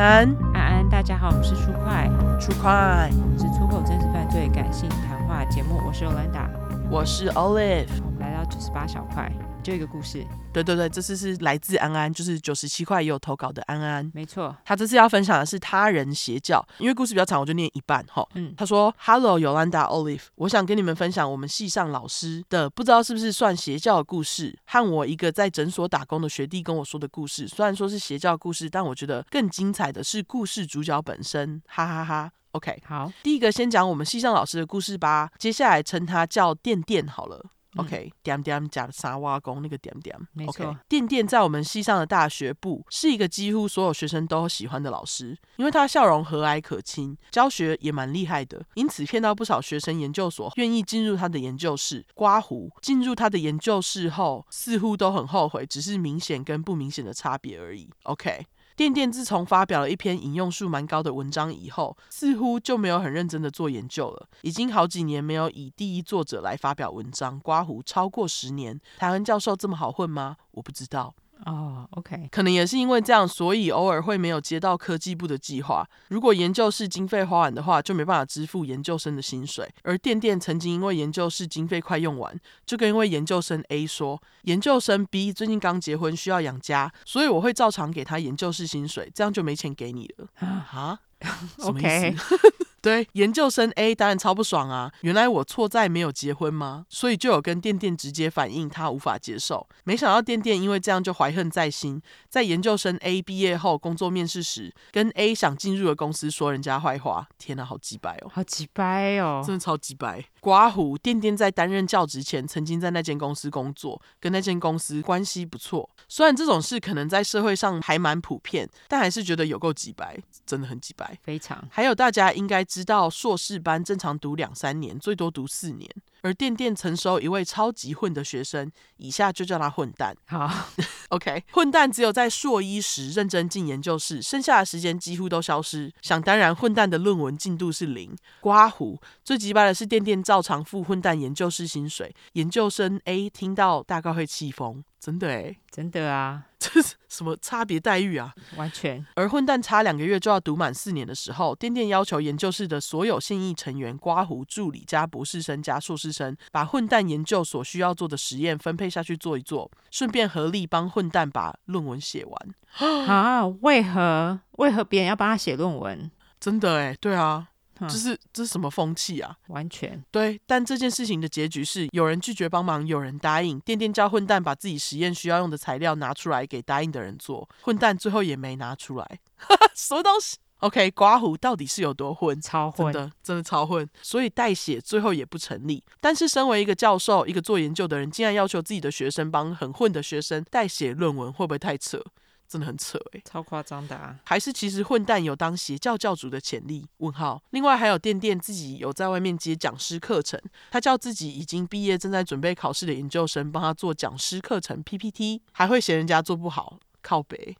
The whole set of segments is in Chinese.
安，安安，大家好，我们是出快，出快，是出口真实犯罪感性谈话节目，我是 Yolanda，我是 Olive，我们来到九十八小块。就一个故事，对对对，这次是来自安安，就是九十七块也有投稿的安安，没错。他这次要分享的是他人邪教，因为故事比较长，我就念一半哈。嗯，他说：“Hello Yolanda Olive，我想跟你们分享我们系上老师的不知道是不是算邪教的故事，和我一个在诊所打工的学弟跟我说的故事。虽然说是邪教故事，但我觉得更精彩的是故事主角本身，哈哈哈哈。OK，好，第一个先讲我们系上老师的故事吧，接下来称他叫电电好了。” OK，点点讲的沙挖工那个点点，没错。Okay, 电电在我们西上的大学部是一个几乎所有学生都喜欢的老师，因为他笑容和蔼可亲，教学也蛮厉害的，因此骗到不少学生研究所愿意进入他的研究室。刮胡进入他的研究室后，似乎都很后悔，只是明显跟不明显的差别而已。OK。店店自从发表了一篇引用数蛮高的文章以后，似乎就没有很认真的做研究了。已经好几年没有以第一作者来发表文章，刮胡超过十年。台湾教授这么好混吗？我不知道。哦、oh，OK，可能也是因为这样，所以偶尔会没有接到科技部的计划。如果研究室经费花完的话，就没办法支付研究生的薪水。而店店曾经因为研究室经费快用完，就跟一位研究生 A 说，研究生 B 最近刚结婚，需要养家，所以我会照常给他研究室薪水，这样就没钱给你了。啊？OK。对，研究生 A 当然超不爽啊！原来我错在没有结婚吗？所以就有跟店店直接反映他无法接受。没想到店店因为这样就怀恨在心，在研究生 A 毕业后工作面试时，跟 A 想进入的公司说人家坏话。天哪，好鸡掰哦！好鸡掰哦！真的超鸡掰。刮胡店店在担任教职前，曾经在那间公司工作，跟那间公司关系不错。虽然这种事可能在社会上还蛮普遍，但还是觉得有够几白，真的很几白。非常。还有大家应该知道，硕士班正常读两三年，最多读四年。而店店曾收一位超级混的学生，以下就叫他混蛋。好，OK，混蛋只有在硕一时认真进研究室，剩下的时间几乎都消失。想当然，混蛋的论文进度是零。刮胡最机掰的是店店照常付混蛋研究室薪水，研究生 A 听到大概会气疯。真的哎，真的啊，这是什么差别待遇啊？完全。而混蛋差两个月就要读满四年的时候，店店要求研究室的所有现役成员，刮胡助理加博士生加硕士生，把混蛋研究所需要做的实验分配下去做一做，顺便合力帮混蛋把论文写完。啊？为何？为何别人要帮他写论文？真的哎，对啊。这是这是什么风气啊？完全对，但这件事情的结局是有人拒绝帮忙，有人答应。电电叫混蛋把自己实验需要用的材料拿出来给答应的人做，混蛋最后也没拿出来。什么东西？OK，刮胡到底是有多混？超混的，真的超混。所以代写最后也不成立。但是身为一个教授，一个做研究的人，竟然要求自己的学生帮很混的学生代写论文，会不会太扯？真的很扯哎，超夸张的啊！还是其实混蛋有当邪教教主的潜力？问号。另外还有店店自己有在外面接讲师课程，他叫自己已经毕业正在准备考试的研究生帮他做讲师课程 PPT，还会嫌人家做不好，靠北，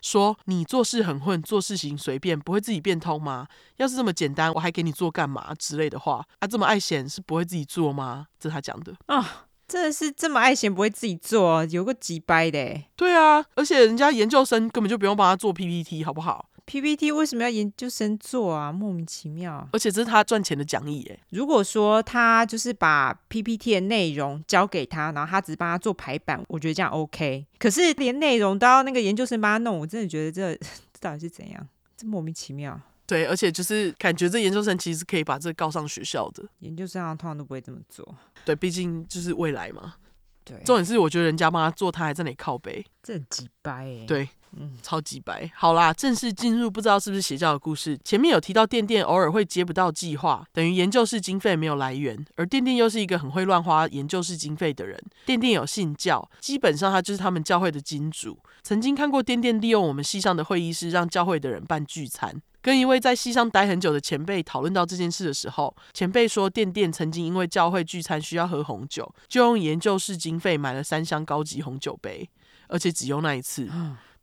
说你做事很混，做事情随便，不会自己变通吗？要是这么简单，我还给你做干嘛之类的话？他、啊、这么爱嫌是不会自己做吗？这是他讲的啊。真的是这么爱闲不会自己做，有个几掰的。对啊，而且人家研究生根本就不用帮他做 PPT，好不好？PPT 为什么要研究生做啊？莫名其妙。而且这是他赚钱的讲义耶。如果说他就是把 PPT 的内容交给他，然后他只是帮他做排版，我觉得这样 OK。可是连内容都要那个研究生帮他弄，我真的觉得这 这到底是怎样？这莫名其妙。对，而且就是感觉这研究生其实可以把这告上学校的。研究生通常都不会这么做。对，毕竟就是未来嘛。对。重点是我觉得人家帮他做，他还在那里靠背。这很鸡掰哎。对，嗯，超级白。好啦，正式进入不知道是不是邪教的故事。前面有提到电电偶尔会接不到计划，等于研究室经费没有来源，而电电又是一个很会乱花研究室经费的人。电电有信教，基本上他就是他们教会的金主。曾经看过电电利用我们系上的会议室，让教会的人办聚餐。跟一位在西上待很久的前辈讨论到这件事的时候，前辈说电电曾经因为教会聚餐需要喝红酒，就用研究室经费买了三箱高级红酒杯，而且只用那一次。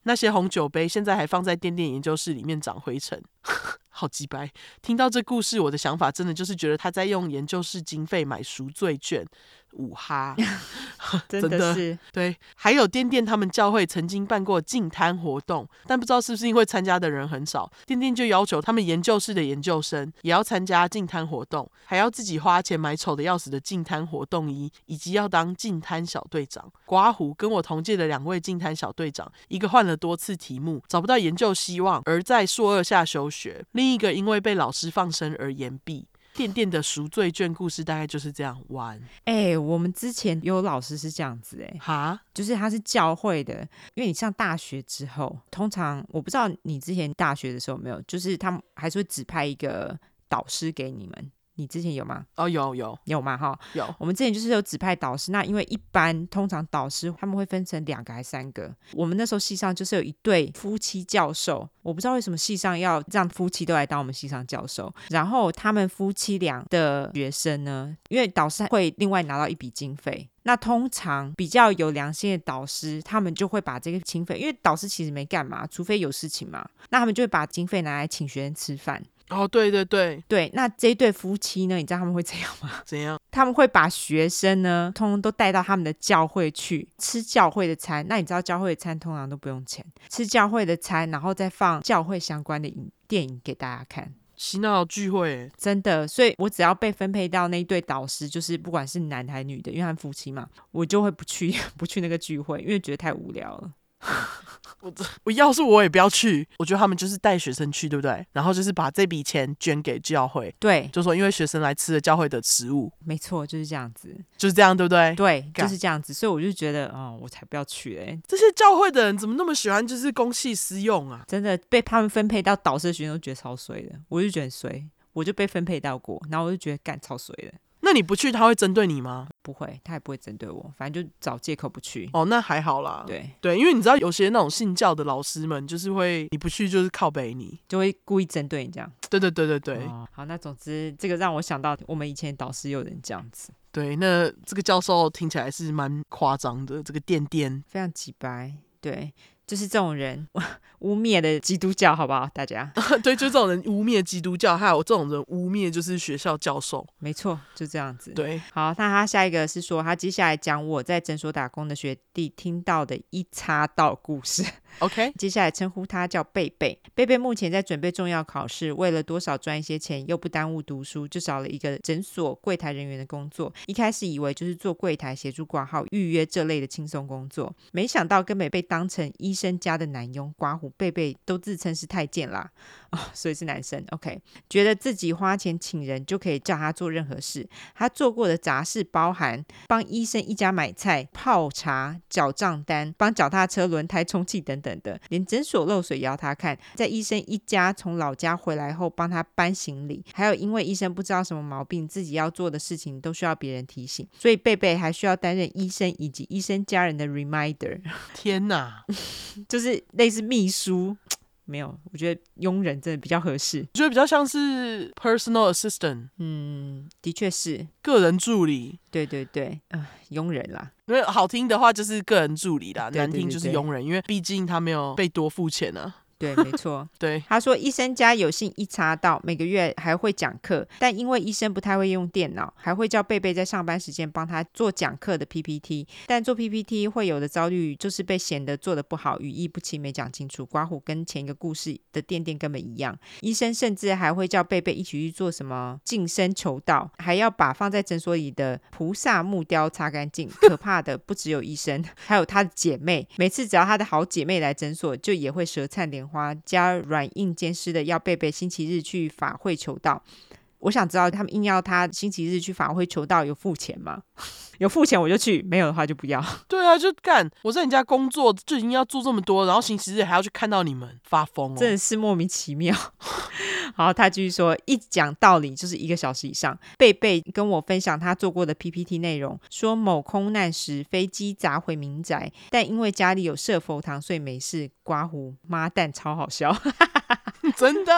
那些红酒杯现在还放在电电研究室里面长灰尘。好鸡掰！听到这故事，我的想法真的就是觉得他在用研究室经费买赎罪券。五哈，真的是对，还有店店他们教会曾经办过净摊活动，但不知道是不是因为参加的人很少，店店就要求他们研究室的研究生也要参加净摊活动，还要自己花钱买丑的要死的净摊活动衣，以及要当净摊小队长。刮胡跟我同届的两位净摊小队长，一个换了多次题目，找不到研究希望，而在硕二下休学；另一个因为被老师放生而言毕。颠颠的赎罪券故事大概就是这样玩。哎、欸，我们之前有老师是这样子、欸，哎，哈，就是他是教会的，因为你上大学之后，通常我不知道你之前大学的时候有没有，就是他们还是会指派一个导师给你们。你之前有吗？哦，有有有吗？哈，有。我们之前就是有指派导师，那因为一般通常导师他们会分成两个还是三个？我们那时候系上就是有一对夫妻教授，我不知道为什么系上要让夫妻都来当我们系上教授。然后他们夫妻俩的学生呢，因为导师会另外拿到一笔经费，那通常比较有良心的导师，他们就会把这个经费，因为导师其实没干嘛，除非有事情嘛，那他们就会把经费拿来请学生吃饭。哦，对对对对，那这一对夫妻呢？你知道他们会怎样吗？怎样？他们会把学生呢，通通都带到他们的教会去吃教会的餐。那你知道教会的餐通常都不用钱，吃教会的餐，然后再放教会相关的影电影给大家看。洗脑聚会，真的，所以我只要被分配到那一对导师，就是不管是男还是女的，因为他们夫妻嘛，我就会不去 不去那个聚会，因为觉得太无聊了。我我要是我也不要去，我觉得他们就是带学生去，对不对？然后就是把这笔钱捐给教会，对，就说因为学生来吃了教会的食物，没错，就是这样子，就是这样，对不对？对，就是这样子，所以我就觉得，哦，我才不要去嘞！这些教会的人怎么那么喜欢就是公器私用啊？真的被他们分配到导师的学生都觉得超衰的，我就觉得很衰，我就被分配到过，然后我就觉得干超衰的。那你不去，他会针对你吗？不会，他也不会针对我，反正就找借口不去。哦，那还好啦。对对，因为你知道有些那种信教的老师们，就是会你不去就是靠北你，就会故意针对你这样。对对对对对。哦，好，那总之这个让我想到我们以前导师有人这样子。对，那这个教授听起来是蛮夸张的，这个垫垫非常几白。对。就是这种人污蔑的基督教，好不好？大家 对，就这种人污蔑基督教，还有这种人污蔑就是学校教授，没错，就这样子。对，好，那他下一个是说，他接下来讲我在诊所打工的学弟听到的一插道故事。OK，接下来称呼他叫贝贝。贝贝目前在准备重要考试，为了多少赚一些钱又不耽误读书，就找了一个诊所柜台人员的工作。一开始以为就是做柜台协助挂号、预约这类的轻松工作，没想到根本被当成医生家的男佣。刮胡贝贝都自称是太监啦，哦，所以是男生。OK，觉得自己花钱请人就可以叫他做任何事。他做过的杂事包含帮医生一家买菜、泡茶、缴账单、帮脚踏车轮胎充气等等。的，连诊所漏水也要他看，在医生一家从老家回来后帮他搬行李，还有因为医生不知道什么毛病，自己要做的事情都需要别人提醒，所以贝贝还需要担任医生以及医生家人的 reminder。天哪，就是类似秘书，没有，我觉得佣人真的比较合适，我觉得比较像是 personal assistant。嗯，的确是个人助理。对对对，呃，佣人啦。因为好听的话就是个人助理啦，对对对对，难听就是佣人，因为毕竟他没有被多付钱啊。对，没错。对，他说医生家有幸一查到，每个月还会讲课，但因为医生不太会用电脑，还会叫贝贝在上班时间帮他做讲课的 PPT。但做 PPT 会有的遭遇就是被显得做的不好，语义不清，没讲清楚。刮胡跟前一个故事的垫垫根本一样。医生甚至还会叫贝贝一起去做什么净身求道，还要把放在诊所里的菩萨木雕擦干净。可怕的不只有医生，还有他的姐妹。每次只要他的好姐妹来诊所，就也会舌灿莲花加软硬兼施的要贝贝星期日去法会求道，我想知道他们硬要他星期日去法会求道有付钱吗？有付钱我就去，没有的话就不要。对啊，就干！我在你家工作就已经要做这么多，然后星期日还要去看到你们，发疯哦！真的是莫名其妙。好，他继续说，一讲道理就是一个小时以上。贝贝跟我分享他做过的 PPT 内容，说某空难时飞机砸毁民宅，但因为家里有设佛堂，所以没事。刮胡妈蛋超好笑，真的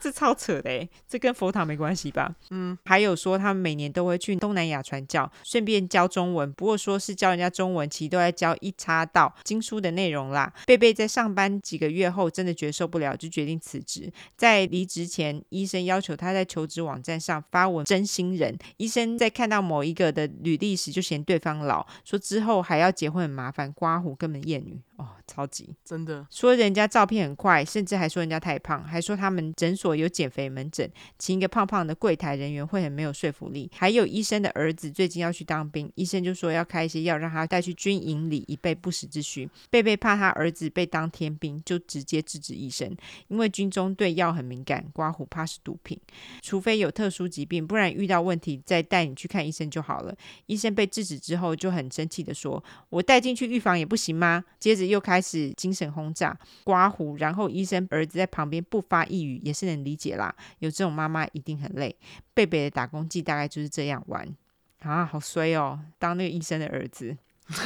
这超扯的诶，这跟佛堂没关系吧？嗯，还有说他们每年都会去东南亚传教，顺便教中文。不过说是教人家中文，其实都在教一插道经书的内容啦。贝贝在上班几个月后，真的觉得受不了，就决定辞职。在离职前，医生要求他在求职网站上发文真心人。医生在看到某一个的履历时，就嫌对方老，说之后还要结婚很麻烦，刮胡根本厌女。哦，超级真的说人家照片很快，甚至还说人家太胖，还说他们诊所有减肥门诊，请一个胖胖的柜台人员会很没有说服力。还有医生的儿子最近要去当兵，医生就说要开一些药让他带去军营里以备不时之需。贝贝怕他儿子被当天兵，就直接制止医生，因为军中对药很敏感，刮胡怕是毒品，除非有特殊疾病，不然遇到问题再带你去看医生就好了。医生被制止之后就很生气的说：“我带进去预防也不行吗？”接着。又开始精神轰炸、刮胡，然后医生儿子在旁边不发一语，也是能理解啦。有这种妈妈一定很累。贝贝的打工记大概就是这样玩啊，好衰哦，当那个医生的儿子。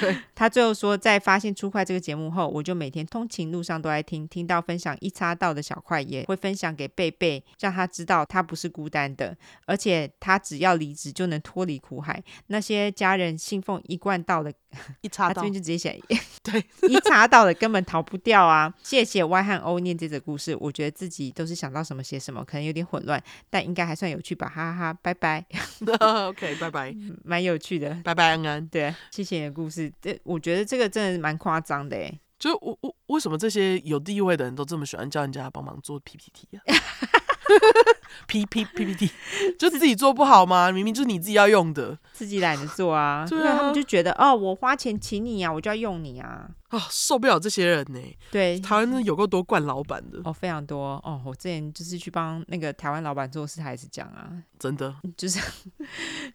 对，他最后说，在发现出快这个节目后，我就每天通勤路上都在听，听到分享一插到的小块，也会分享给贝贝，让他知道他不是孤单的，而且他只要离职就能脱离苦海。那些家人信奉一贯道的，一插道，他这边就直接写，对，一查到的根本逃不掉啊！谢谢 Y 和 O 念这则故事，我觉得自己都是想到什么写什么，可能有点混乱，但应该还算有趣吧，哈哈哈，拜拜。OK，拜拜，蛮有趣的，拜拜，安安，对，谢谢你的故事。这我觉得这个真的蛮夸张的哎，就我我为什么这些有地位的人都这么喜欢叫人家帮忙做 PPT 啊？P P P P T 就自己做不好吗？明明就是你自己要用的，自己懒得做啊，对啊，他们就觉得哦，我花钱请你啊，我就要用你啊。啊、哦，受不了这些人呢！对，台湾有够多惯老板的哦，非常多哦。我之前就是去帮那个台湾老板做事，他也是讲啊，真的 就是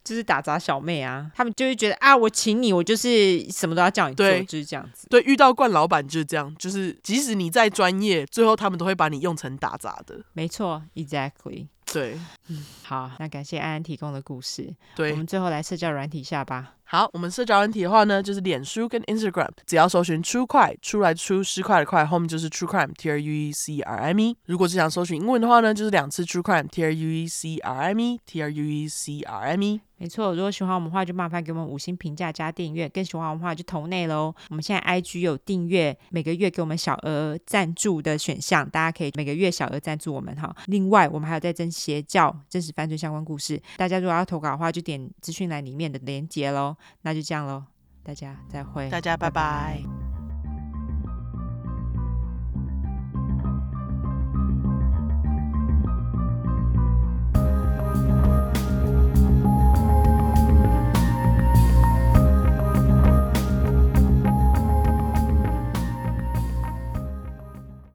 就是打杂小妹啊，他们就会觉得啊，我请你，我就是什么都要叫你做，对就是这样子。对，遇到惯老板就是这样，就是即使你再专业，最后他们都会把你用成打杂的。没错，exactly。对，嗯，好，那感谢安安提供的故事。对，我们最后来社交软体下吧。好，我们社交软体的话呢，就是脸书跟 Instagram，只要搜寻 True Crime，出来出十块的块，后面就是 True Crime，T R U E C R I M E。如果是想搜寻英文的话呢，就是两次 True Crime，T R u e c r m e t r U E C R M E。没错，如果喜欢我们的话，就麻烦给我们五星评价加订阅。更喜欢我们的话，就投内喽。我们现在 IG 有订阅，每个月给我们小额赞助的选项，大家可以每个月小额赞助我们哈。另外，我们还有在征邪教、真实犯罪相关故事，大家如果要投稿的话，就点资讯栏里面的链接喽。那就这样喽，大家再会，大家拜拜。